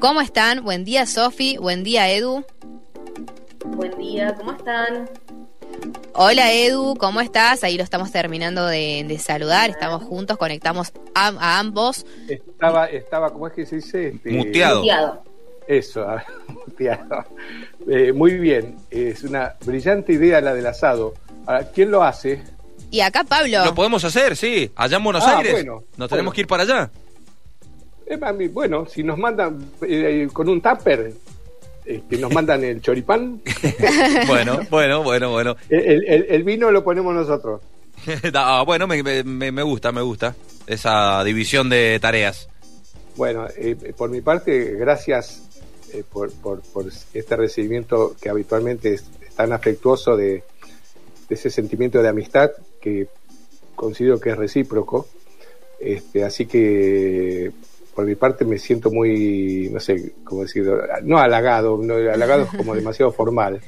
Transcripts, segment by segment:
¿Cómo están? Buen día, Sofi. Buen día, Edu. Buen día, ¿cómo están? Hola, Edu. ¿Cómo estás? Ahí lo estamos terminando de, saludar. Estamos juntos, conectamos a, ambos. Estaba, estaba, ¿cómo es que se dice? Este, muteado. Eso, muteado. Eh, muy bien. Es una brillante idea la del asado. ¿Quién lo hace? Y acá Pablo. Lo podemos hacer, sí. Allá en Buenos ah, Aires. Bueno, Nos tenemos que ir para allá. Bueno, si nos mandan eh, con un tupper, este, nos mandan el choripán. bueno, bueno, bueno, bueno. El, vino lo ponemos nosotros. ah, bueno, me, me, gusta, me gusta esa división de tareas. Bueno, eh, por mi parte, gracias eh, por, por, este recibimiento que habitualmente es tan afectuoso de, de ese sentimiento de amistad que considero que es recíproco. Este, así que por mi parte me siento muy, no sé cómo decirlo, no halagado, no, halagado es como demasiado formal,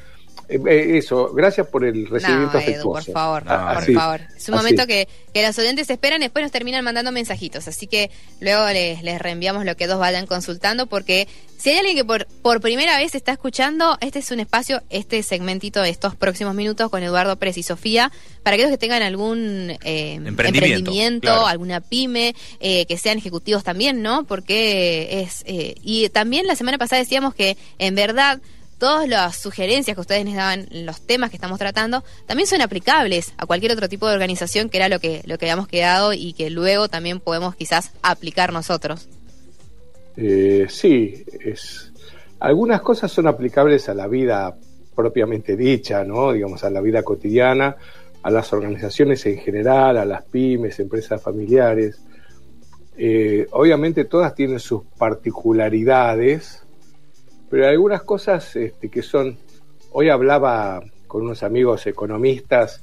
eh, eh, eso, gracias por el recibimiento no, por favor, por favor. Es un momento que, que los oyentes esperan y después nos terminan mandando mensajitos. Así que luego les, les reenviamos lo que dos vayan consultando porque si hay alguien que por, por primera vez está escuchando, este es un espacio, este segmentito de estos próximos minutos con Eduardo Pérez y Sofía, para aquellos que tengan algún eh, emprendimiento, alguna pyme, que sean ejecutivos también, ¿no? Porque es... y también la semana pasada decíamos que en verdad todas las sugerencias que ustedes nos daban, los temas que estamos tratando, también son aplicables a cualquier otro tipo de organización que era lo que, lo que habíamos quedado y que luego también podemos quizás aplicar nosotros. Eh, sí, es, algunas cosas son aplicables a la vida propiamente dicha, ¿no? Digamos, a la vida cotidiana, a las organizaciones en general, a las pymes, empresas familiares. Eh, obviamente todas tienen sus particularidades, pero hay algunas cosas este, que son, hoy hablaba con unos amigos economistas,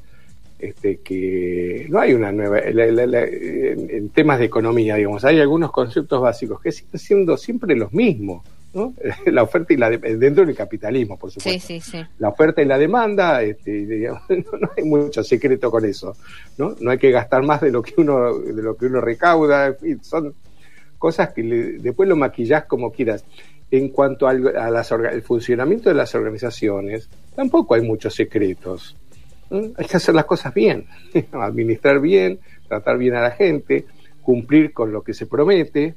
este, que no hay una nueva, en, temas de economía, digamos, hay algunos conceptos básicos que siguen siendo siempre los mismos, ¿no? la oferta y la dentro del capitalismo, por supuesto. Sí, sí, sí. La oferta y la demanda, este, no, hay mucho secreto con eso, ¿no? No hay que gastar más de lo que uno, de lo que uno recauda, son cosas que después lo maquillás como quieras en cuanto al funcionamiento de las organizaciones, tampoco hay muchos secretos. Hay que hacer las cosas bien, administrar bien, tratar bien a la gente, cumplir con lo que se promete,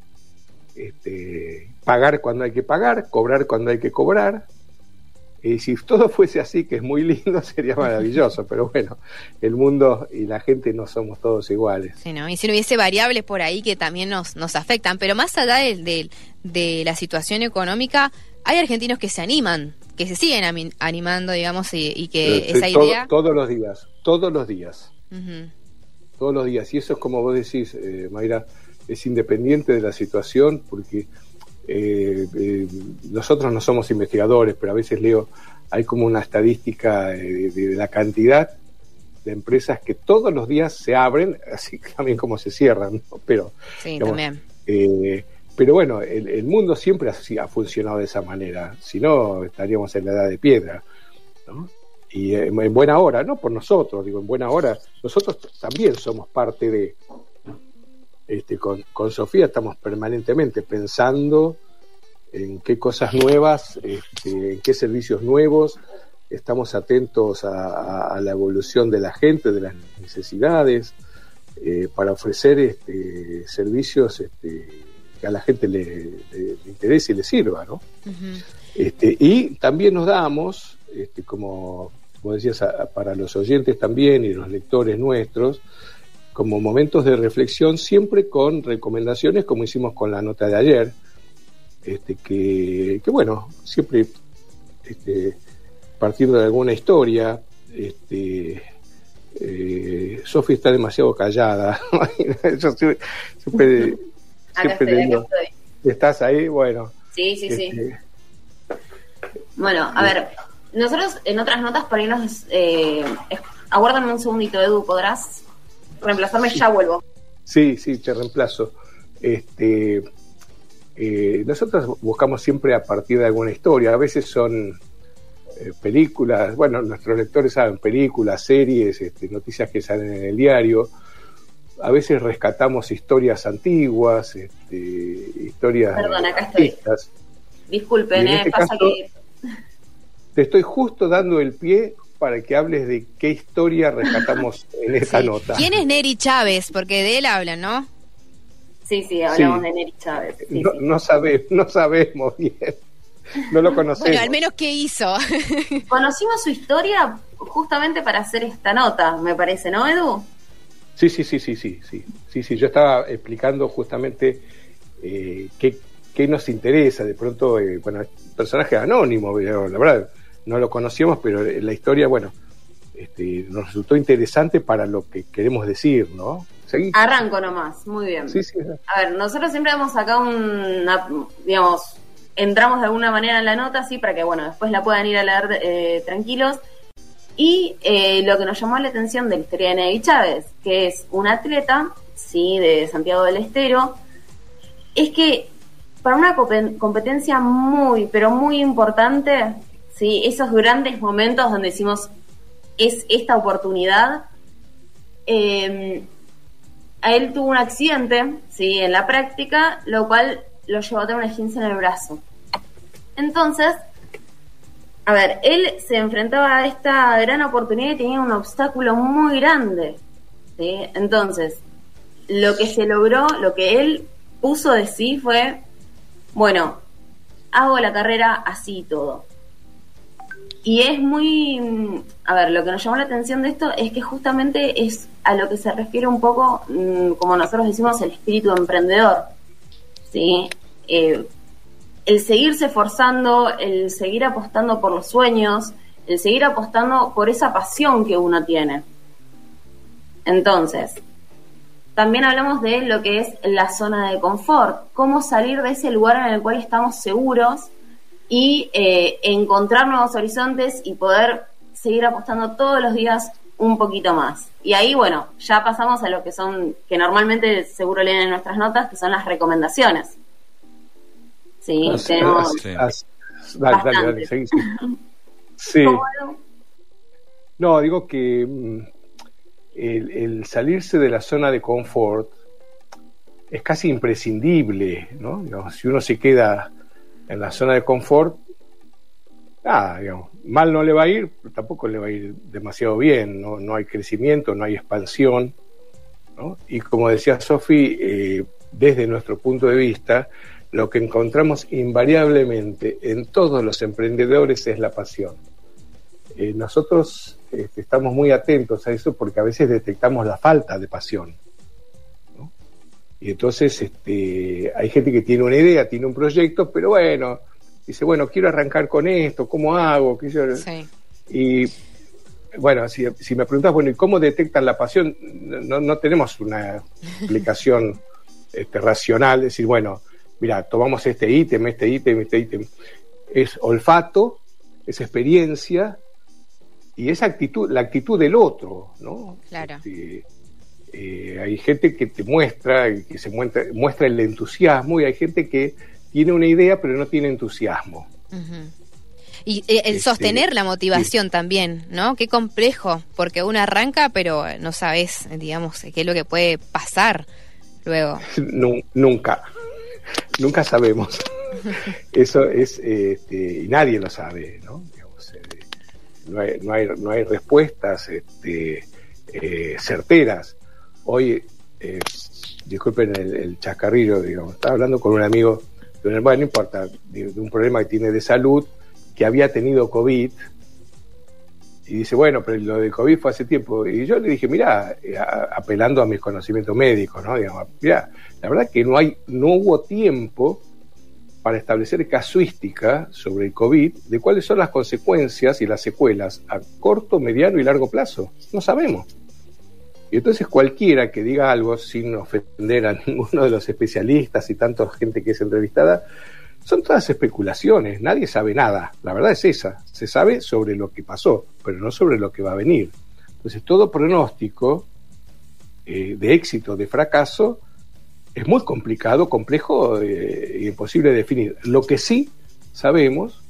este, pagar cuando hay que pagar, cobrar cuando hay que cobrar, y si todo fuese así, que es muy lindo, sería maravilloso, pero bueno, el mundo y la gente no somos todos iguales. Sí, ¿no? Y si no hubiese variables por ahí que también nos, nos afectan, pero más allá de, de, la situación económica, hay argentinos que se animan, que se siguen animando, digamos, y, que eh, esa idea... Todos los días, todos los días. Todos los días. Y eso es como vos decís, eh, Mayra, es independiente de la situación, porque eh, eh, nosotros no somos investigadores, pero a veces leo, hay como una estadística de, la cantidad de empresas que todos los días se abren, así también como se cierran, pero... Sí, también. Eh, pero bueno, el, mundo siempre ha, ha, funcionado de esa manera, si no estaríamos en la edad de piedra. Y en buena hora, no por nosotros, digo, en buena hora, nosotros también somos parte de, este, con, Sofía estamos permanentemente pensando en qué cosas nuevas, este, en qué servicios nuevos, estamos atentos a, la evolución de la gente, de las necesidades, eh, para ofrecer este, servicios este, que a la gente le, interese y le sirva. ¿no? este, y también nos damos, este, como, como decías, para los oyentes también y los lectores nuestros, como momentos de reflexión, siempre con recomendaciones, como hicimos con la nota de ayer, este, que, bueno, siempre este, partiendo de alguna historia, este, eh, Sofía está demasiado callada. Yo siempre, ¿Estás ahí? Bueno. Sí, sí, sí. Este, bueno, a ver, nosotros en otras notas por ahí nos... Eh, aguárdame un segundito, Edu, ¿podrás reemplazarme, ya vuelvo. Sí, sí, te reemplazo. Este, eh, nosotros buscamos siempre a partir de alguna historia, a veces son eh, películas, bueno, nuestros lectores saben, películas, series, este, noticias que salen en el diario, a veces rescatamos historias antiguas, este, historias... Perdón, acá estoy. Disculpen, eh, este pasa que... Te estoy justo dando el pie para que hables de qué historia rescatamos en esta nota. ¿Quién es Neri Chávez? Porque de él hablan, ¿no? Sí, sí, hablamos de Neri Chávez. no, no, no sabemos bien. No lo conocemos. Bueno, al menos qué hizo. Conocimos su historia justamente para hacer esta nota, me parece, ¿no, Edu? Sí, sí, sí, sí, sí, sí. Sí, sí, yo estaba explicando justamente eh, qué, qué, nos interesa. De pronto, eh, bueno, personaje anónimo, la verdad, no lo conocíamos, pero la historia, bueno, este, nos resultó interesante para lo que queremos decir, ¿no? Arranco nomás, muy bien. Sí, sí. A ver, nosotros siempre hemos sacado una, digamos, entramos de alguna manera en la nota, sí, para que, bueno, después la puedan ir a leer eh, tranquilos. Y eh, lo que nos llamó la atención de la historia de Nevi Chávez, que es un atleta, sí, de Santiago del Estero, es que para una competencia muy, pero muy importante, esos grandes momentos donde decimos es esta oportunidad, eh, a él tuvo un accidente, sí, en la práctica, lo cual lo llevó a tener una esguince en el brazo. Entonces, a ver, él se enfrentaba a esta gran oportunidad y tenía un obstáculo muy grande. ¿sí? Entonces, lo que se logró, lo que él puso de sí fue, bueno, hago la carrera así y todo. Y es muy, a ver, lo que nos llamó la atención de esto es que justamente es a lo que se refiere un poco, mm, como nosotros decimos, el espíritu emprendedor. ¿sí? Eh, el seguirse forzando, el seguir apostando por los sueños, el seguir apostando por esa pasión que uno tiene. Entonces, también hablamos de lo que es la zona de confort, cómo salir de ese lugar en el cual estamos seguros y eh, encontrar nuevos horizontes y poder seguir apostando todos los días un poquito más. Y ahí, bueno, ya pasamos a lo que son, que normalmente seguro leen en nuestras notas, que son las recomendaciones. Sí, tenemos. dale, dale, dale, sí. No, digo que mm, el, salirse de la zona de confort es casi imprescindible, ¿no? si uno se queda en la zona de confort, ah, digamos, mal no le va a ir, pero tampoco le va a ir demasiado bien, no, no hay crecimiento, no hay expansión. Y como decía Sofi, eh, desde nuestro punto de vista, lo que encontramos invariablemente en todos los emprendedores es la pasión. Eh, nosotros este, estamos muy atentos a eso porque a veces detectamos la falta de pasión. Y entonces este, hay gente que tiene una idea, tiene un proyecto, pero bueno, dice, bueno, quiero arrancar con esto, ¿cómo hago? Y bueno, si, me preguntas, bueno, ¿y cómo detectan la pasión? No, no tenemos una explicación este, racional, es decir, bueno, mira, tomamos este ítem, este ítem, este ítem. Es olfato, es experiencia y es actitud, la actitud del otro, ¿no? Claro. Este, eh, hay gente que te muestra, que se muestra, muestra el entusiasmo y hay gente que tiene una idea pero no tiene entusiasmo. Y eh, el este, sostener la motivación también, ¿no? Qué complejo, porque uno arranca, pero no sabes, digamos, qué es lo que puede pasar luego. Nunca, nunca sabemos. Eso es, este, y nadie lo sabe, ¿no? Eh, no, hay, no, hay, no hay respuestas este, eh, certeras. Hoy, eh, disculpen el, chascarrillo, digamos, estaba hablando con un amigo, bueno, no importa, de, un problema que tiene de salud, que había tenido COVID, y dice, bueno, pero lo de COVID fue hace tiempo. Y yo le dije, mira, apelando a mis conocimientos médicos, ¿no? Digamos, mira, la verdad que no, hay, no hubo tiempo para establecer casuística sobre el COVID de cuáles son las consecuencias y las secuelas a corto, mediano y largo plazo. No sabemos. Y entonces cualquiera que diga algo sin ofender a ninguno de los especialistas y tanta gente que es entrevistada, son todas especulaciones, nadie sabe nada. La verdad es esa, se sabe sobre lo que pasó, pero no sobre lo que va a venir. Entonces todo pronóstico eh, de éxito, de fracaso, es muy complicado, complejo e imposible de definir. Lo que sí sabemos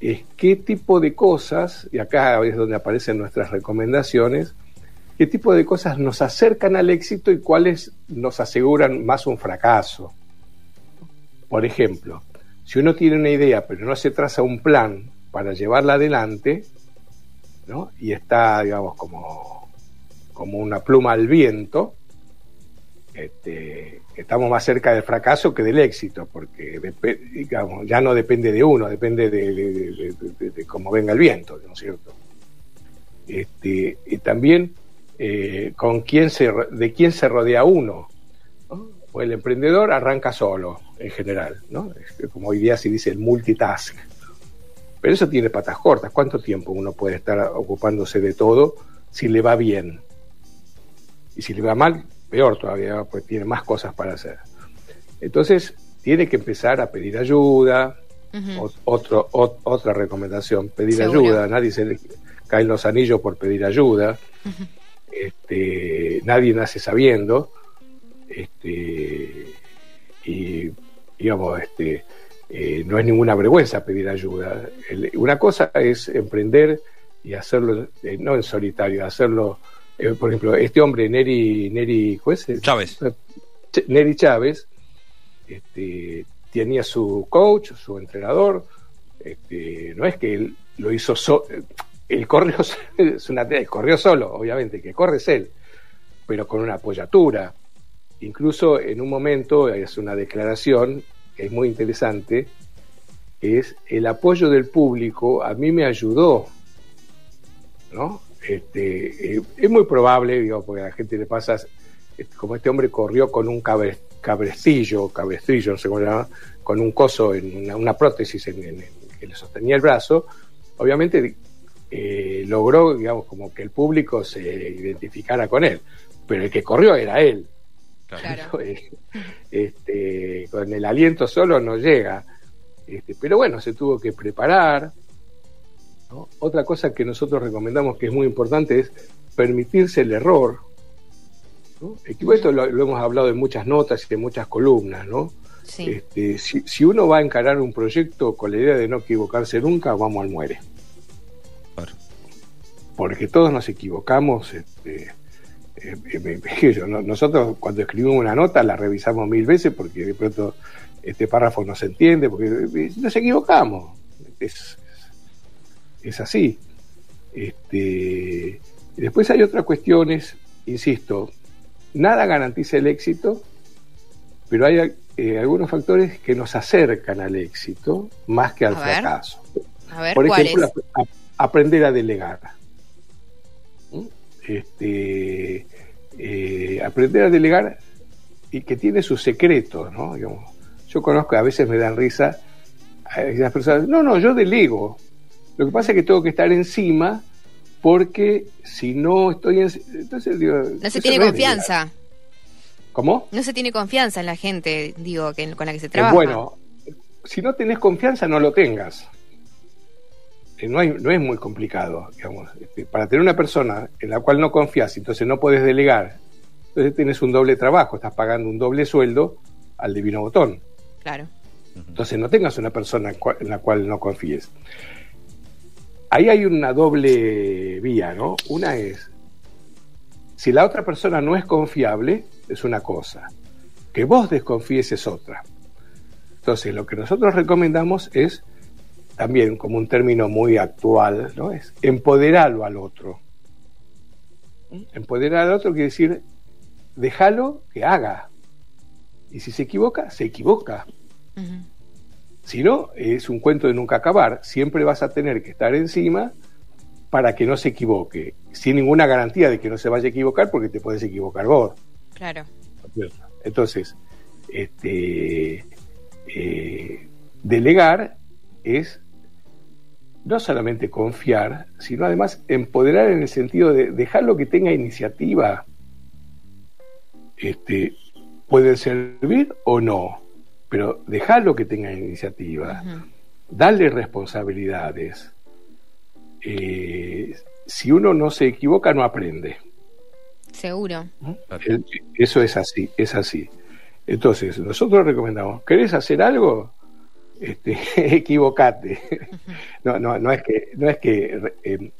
es qué tipo de cosas, y acá es donde aparecen nuestras recomendaciones, qué tipo de cosas nos acercan al éxito y cuáles nos aseguran más un fracaso. Por ejemplo, si uno tiene una idea pero no se traza un plan para llevarla adelante, ¿no? Y está, digamos, como, como una pluma al viento, este, estamos más cerca del fracaso que del éxito, porque digamos, ya no depende de uno, depende de, cómo venga el viento, ¿no es cierto? Este, y también eh, con quién se, de quién se rodea uno. O el emprendedor arranca solo, en general, ¿no? como hoy día se dice el multitask. Pero eso tiene patas cortas. ¿Cuánto tiempo uno puede estar ocupándose de todo si le va bien? Y si le va mal, peor todavía, pues tiene más cosas para hacer. Entonces, tiene que empezar a pedir ayuda. otro, otra recomendación, pedir ayuda. Nadie se le caen los anillos por pedir ayuda. Este, nadie nace sabiendo. Este, y digamos, este, eh, no es ninguna vergüenza pedir ayuda. una cosa es emprender y hacerlo, eh, no en solitario, hacerlo, eh, por ejemplo, este hombre, Neri, Neri Chávez. Neri Chávez, este, tenía su coach, su entrenador, este, no es que él lo hizo solo, el corrió, es una, corrió solo, obviamente, que corre es él, pero con una apoyatura. Incluso en un momento es una declaración es muy interesante, es el apoyo del público a mí me ayudó, ¿no? Este, eh, es muy probable, digo, porque a la gente le pasa, como este hombre corrió con un cabrestillo, cabestrillo, no sé cómo se llama, con un coso, en una, prótesis en, que le sostenía el brazo, obviamente eh, logró, digamos, como que el público se identificara con él, pero el que corrió era él. Este, con el aliento solo no llega. Este, pero bueno, se tuvo que preparar. Otra cosa que nosotros recomendamos que es muy importante es permitirse el error. Esto lo, hemos hablado en muchas notas y en muchas columnas, ¿no? Este, si, uno va a encarar un proyecto con la idea de no equivocarse nunca, vamos al muere. Porque todos nos equivocamos, este, eh, eh, nosotros cuando escribimos una nota la revisamos mil veces porque de pronto este párrafo no se entiende, porque eh, nos equivocamos. Es, es así. Este, después hay otras cuestiones, insisto, nada garantiza el éxito, pero hay algunos factores que nos acercan al éxito más que al fracaso. Por ejemplo, aprender a delegar. Este, eh, aprender a delegar y que tiene sus secretos, ¿no? yo conozco, a veces me dan risa, a las personas, no, no, yo delego. Lo que pasa es que tengo que estar encima porque si no estoy en... Entonces, no se tiene confianza. ¿Cómo? No se tiene confianza en la gente, digo, que, con la que se trabaja. bueno, si no tenés confianza, no lo tengas. Eh, no, no es muy complicado, digamos. Este, para tener una persona en la cual no confías, entonces no puedes delegar, entonces tienes un doble trabajo, estás pagando un doble sueldo al divino botón. Claro. Entonces no tengas una persona en la cual no confíes. Ahí hay una doble vía, ¿no? Una es, si la otra persona no es confiable, es una cosa. Que vos desconfíes es otra. Entonces lo que nosotros recomendamos es también como un término muy actual, ¿no? Es empoderarlo al otro. Empoderar al otro quiere decir, déjalo que haga. Y si se equivoca, se equivoca. Si no, es un cuento de nunca acabar. Siempre vas a tener que estar encima para que no se equivoque, sin ninguna garantía de que no se vaya a equivocar, porque te puedes equivocar vos. Claro. Entonces, este, eh, delegar es no solamente confiar, sino además empoderar en el sentido de dejarlo que tenga iniciativa. Este, puede servir o no, pero dejarlo que tenga iniciativa, darle responsabilidades. Eh, si uno no se equivoca, no aprende. Seguro. Eso es así, es así. Entonces, nosotros recomendamos, ¿querés hacer algo? Este, equivocate. No, no, no es que, no es que eh,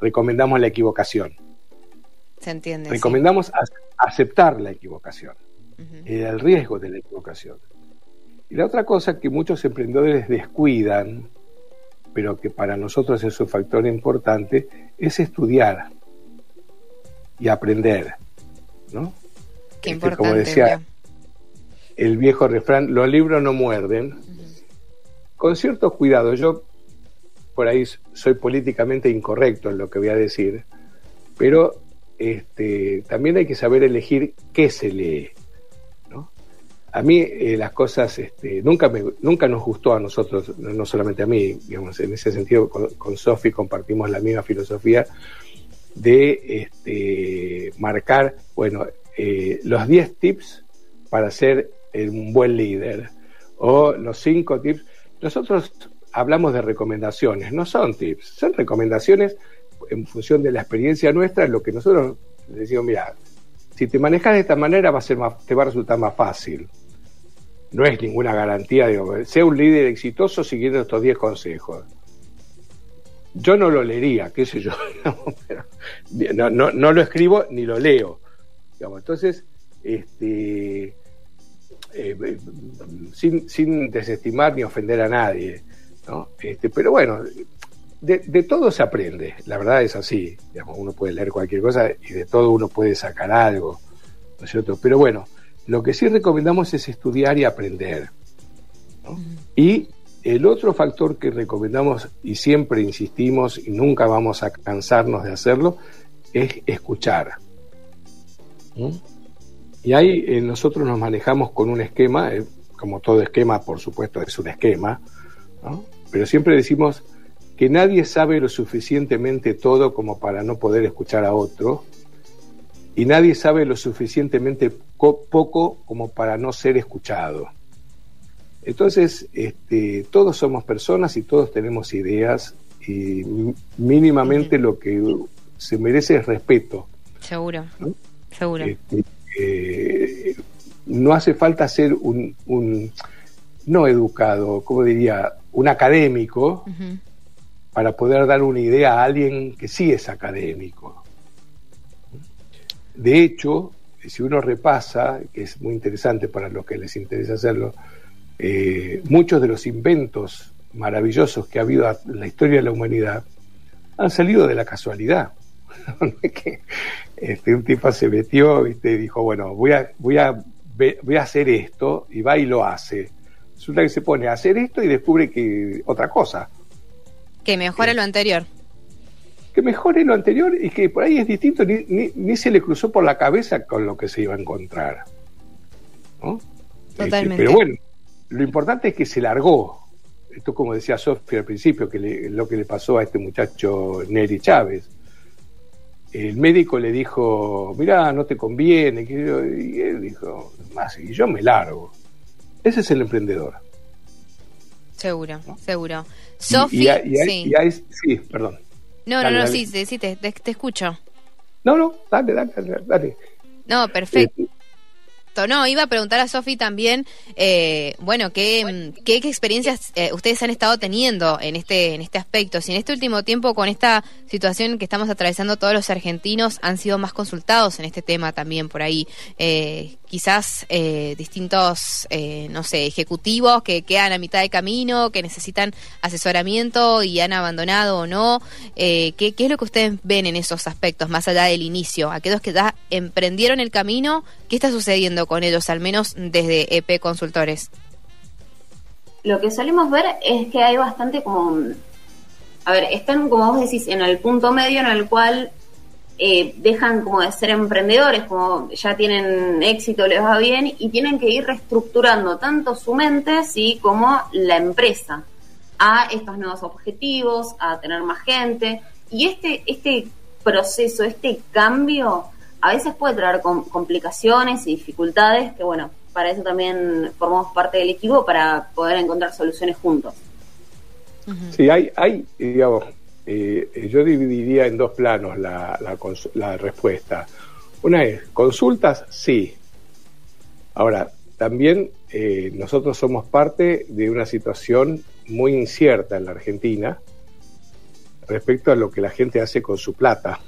recomendamos la equivocación. Se entiende. Recomendamos aceptar la equivocación, el riesgo de la equivocación. Y la otra cosa que muchos emprendedores descuidan, pero que para nosotros es un factor importante, es estudiar y aprender. ¿no? Qué este, Como decía el viejo refrán, los libros no muerden. Con cierto cuidado, yo por ahí soy políticamente incorrecto en lo que voy a decir, pero este, también hay que saber elegir qué se lee. A mí eh, las cosas este, nunca, me, nunca nos gustó a nosotros, no solamente a mí, digamos, en ese sentido con, con Sofi compartimos la misma filosofía de este, marcar, bueno, eh, los 10 tips para ser un buen líder o los 5 tips. Nosotros hablamos de recomendaciones, no son tips, son recomendaciones en función de la experiencia nuestra, lo que nosotros decimos, mira, si te manejas de esta manera va a ser más, te va a resultar más fácil. No es ninguna garantía, digo, sea un líder exitoso siguiendo estos 10 consejos. Yo no lo leería, qué sé yo, no, no, no lo escribo ni lo leo. Entonces, este, eh, sin, sin desestimar ni ofender a nadie, este, pero bueno, de, todo se aprende, la verdad es así, uno puede leer cualquier cosa y de todo uno puede sacar algo, ¿no es cierto? Pero bueno, lo que sí recomendamos es estudiar y aprender. Y el otro factor que recomendamos y siempre insistimos y nunca vamos a cansarnos de hacerlo es escuchar. Y ahí eh, nosotros nos manejamos con un esquema, eh, como todo esquema por supuesto es un esquema, ¿no? pero siempre decimos que nadie sabe lo suficientemente todo como para no poder escuchar a otro, y nadie sabe lo suficientemente poco como para no ser escuchado. Entonces, este, todos somos personas y todos tenemos ideas y mínimamente lo que se merece es respeto. Seguro, seguro. Este, eh, no hace falta ser un, un, no educado, como diría, un académico para poder dar una idea a alguien que sí es académico. De hecho, si uno repasa, que es muy interesante para los que les interesa hacerlo, eh, muchos de los inventos maravillosos que ha habido en la historia de la humanidad han salido de la casualidad. que este, un tipo se metió y dijo, bueno, voy a, voy, a, voy a hacer esto, y va y lo hace. Resulta que se pone a hacer esto y descubre que otra cosa. Que mejore lo anterior. Que mejore lo anterior y que por ahí es distinto, ni, ni, se le cruzó por la cabeza con lo que se iba a encontrar. Este, Totalmente. pero bueno, lo importante es que se largó. Esto como decía Sofía al principio, que lo que le pasó a este muchacho Neri Chávez el médico le dijo, mira, no te conviene, y él dijo, más, y yo me largo. Ese es el emprendedor. Seguro, seguro. Sofía, sí. sí, perdón. No, no, no, sí, sí, te, te, escucho. No, no, dale, dale, dale. No, perfecto. Eh, no, iba a preguntar a Sofi también, eh, bueno, ¿qué, qué, experiencias eh, ustedes han estado teniendo en este, en este aspecto? Si en este último tiempo, con esta situación que estamos atravesando todos los argentinos, han sido más consultados en este tema también por ahí. Eh, quizás eh, distintos, eh, no sé, ejecutivos que quedan a mitad de camino, que necesitan asesoramiento y han abandonado o no. ¿qué, ¿Qué es lo que ustedes ven en esos aspectos, más allá del inicio? Aquellos que ya emprendieron el camino, ¿qué está sucediendo con ellos, al menos desde EP Consultores? Lo que solemos ver es que hay bastante como... A ver, están, como vos decís, en el punto medio en el cual eh, dejan como de ser emprendedores, como ya tienen éxito, les va bien, y tienen que ir reestructurando tanto su mente, ¿sí? como la empresa, a estos nuevos objetivos, a tener más gente. Y este, este proceso, este cambio, a veces puede traer complicaciones y dificultades, que bueno, para eso también formamos parte del equipo, para poder encontrar soluciones juntos. Sí, hay, hay digamos, eh, yo dividiría en dos planos la, la, respuesta. Una es, consultas, sí. Ahora, también eh, nosotros somos parte de una situación muy incierta en la Argentina respecto a lo que la gente hace con su plata.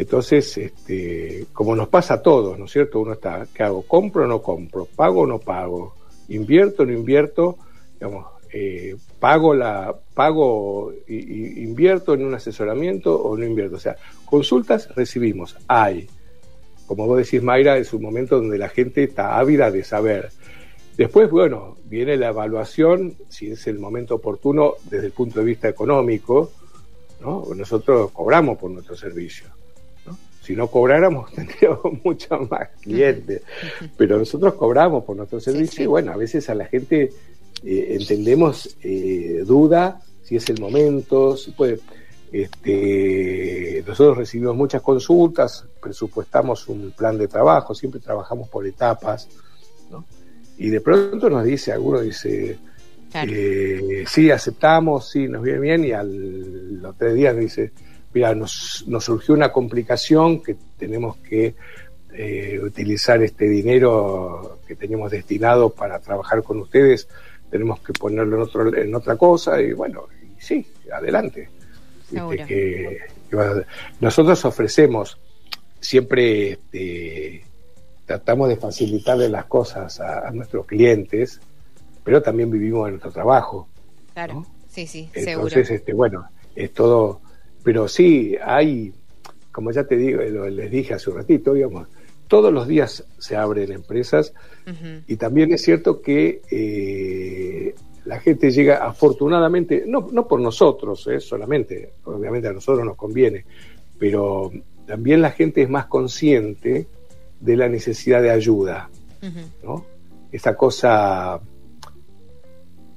Entonces, este, como nos pasa a todos, ¿no es cierto? Uno está, ¿qué hago? ¿Compro o no compro? ¿Pago o no pago? invierto, no invierto, digamos, eh, pago la, pago, y, invierto en un asesoramiento o no invierto. O sea, consultas recibimos, hay. Como vos decís, Mayra, es un momento donde la gente está ávida de saber. Después, bueno, viene la evaluación, si es el momento oportuno desde el punto de vista económico, ¿no? Nosotros cobramos por nuestro servicio. Si no cobráramos, tendríamos muchos más clientes. Pero nosotros cobramos por nuestro servicio y bueno, a veces a la gente eh, entendemos eh, duda si es el momento, si puede. Este, nosotros recibimos muchas consultas, presupuestamos un plan de trabajo, siempre trabajamos por etapas, ¿no? Y de pronto nos dice, alguno dice, eh, sí, aceptamos, sí, nos viene bien, y al, los tres días dice, mira, nos, nos surgió una complicación que tenemos que eh, utilizar este dinero que teníamos destinado para trabajar con ustedes, tenemos que ponerlo en, otro, en otra cosa y bueno, y sí, adelante. nosotros ofrecemos siempre, este, tratamos de facilitarle las cosas a, nuestros clientes, pero también vivimos en nuestro trabajo. Claro, sí, sí, Entonces, este, bueno, es todo pero sí, hay, como ya te digo, les dije hace un ratito, digamos, todos los días se abren empresas. Y también es cierto que eh, la gente llega afortunadamente, no, no por nosotros eh, solamente, obviamente a nosotros nos conviene, pero también la gente es más consciente de la necesidad de ayuda, ¿no? Esa cosa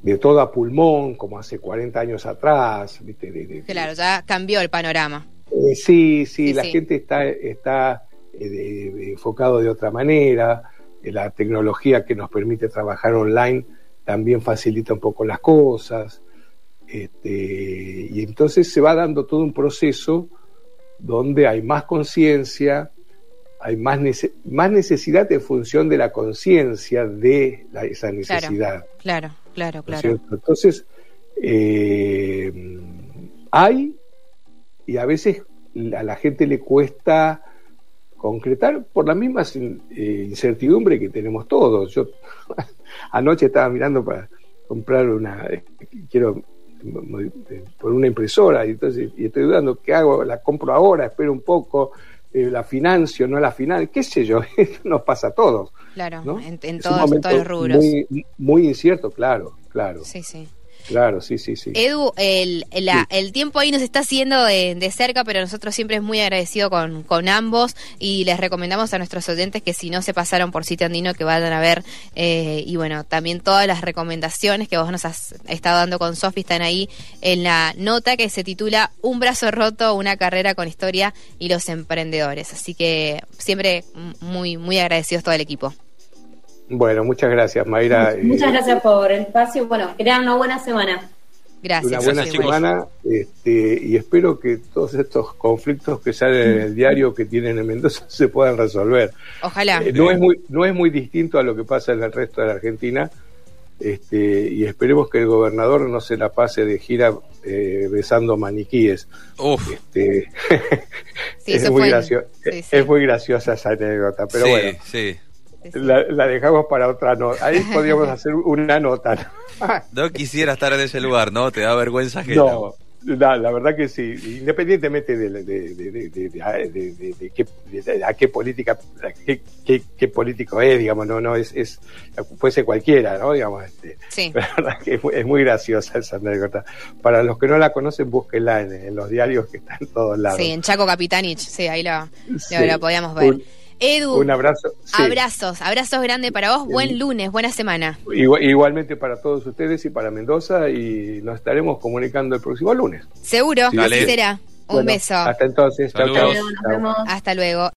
de todo a pulmón, como hace 40 años atrás. ¿viste? claro, ya cambió el panorama. Eh, sí, sí, la gente está, está eh, enfocado de otra manera, eh, la tecnología que nos permite trabajar online también facilita un poco las cosas, este, y entonces se va dando todo un proceso donde hay más conciencia, hay más, más necesidad en función de la conciencia de esa necesidad. Claro, claro, claro. Entonces, eh, hay, y a veces a la gente le cuesta concretar por la misma eh, incertidumbre que tenemos todos. Yo anoche estaba mirando para comprar una, quiero por una impresora y entonces y estoy dudando qué hago, la compro ahora, espero un poco, eh, la financio, no la final, qué sé yo, esto nos pasa a todos. Claro, en, todos, los rubros. Muy, muy incierto, claro, claro. Sí, sí. Claro, sí, sí, sí. Edu, el, el tiempo ahí nos está siguiendo de, cerca, pero nosotros siempre es muy agradecido con, con, ambos y les recomendamos a nuestros oyentes que si no se pasaron por sitio andino que vayan a ver eh, y bueno, también todas las recomendaciones que vos nos has estado dando con Sofi están ahí en la nota que se titula Un brazo roto, una carrera con historia y los emprendedores. Así que siempre muy, muy agradecidos todo el equipo. Bueno, muchas gracias, Mayra. Muchas eh, gracias por el espacio. Bueno, que tengan una buena semana. Gracias. Una buena semana este, y espero que todos estos conflictos que salen en el diario que tienen en Mendoza se puedan resolver. Ojalá. Eh, no, es muy, no es muy distinto a lo que pasa en el resto de la Argentina este, y esperemos que el gobernador no se la pase de gira eh, besando maniquíes. Este, es, muy es muy graciosa esa anécdota, pero bueno. Sí. La, dejamos para otra nota. Ahí podríamos hacer una nota. ¿no? quisiera estar en ese lugar, ¿no? Te da vergüenza que No, la, verdad que sí. Independientemente de, de, a qué política, qué, político es, digamos, no, no, es, es puede ser cualquiera, ¿no? Digamos, este, sí. La verdad que es, muy graciosa esa anécdota. Para los que no la conocen, búsquenla en, los diarios que están en todos lados. Sí, en Chaco Capitanich, sí, ahí la, podíamos ver. Edu. Un abrazo. Abrazos, abrazos grandes para vos. Buen lunes, buena semana. igualmente para todos ustedes y para Mendoza y nos estaremos comunicando el próximo lunes. Seguro, así será. Un beso. Hasta entonces. Chao, chao. Hasta luego.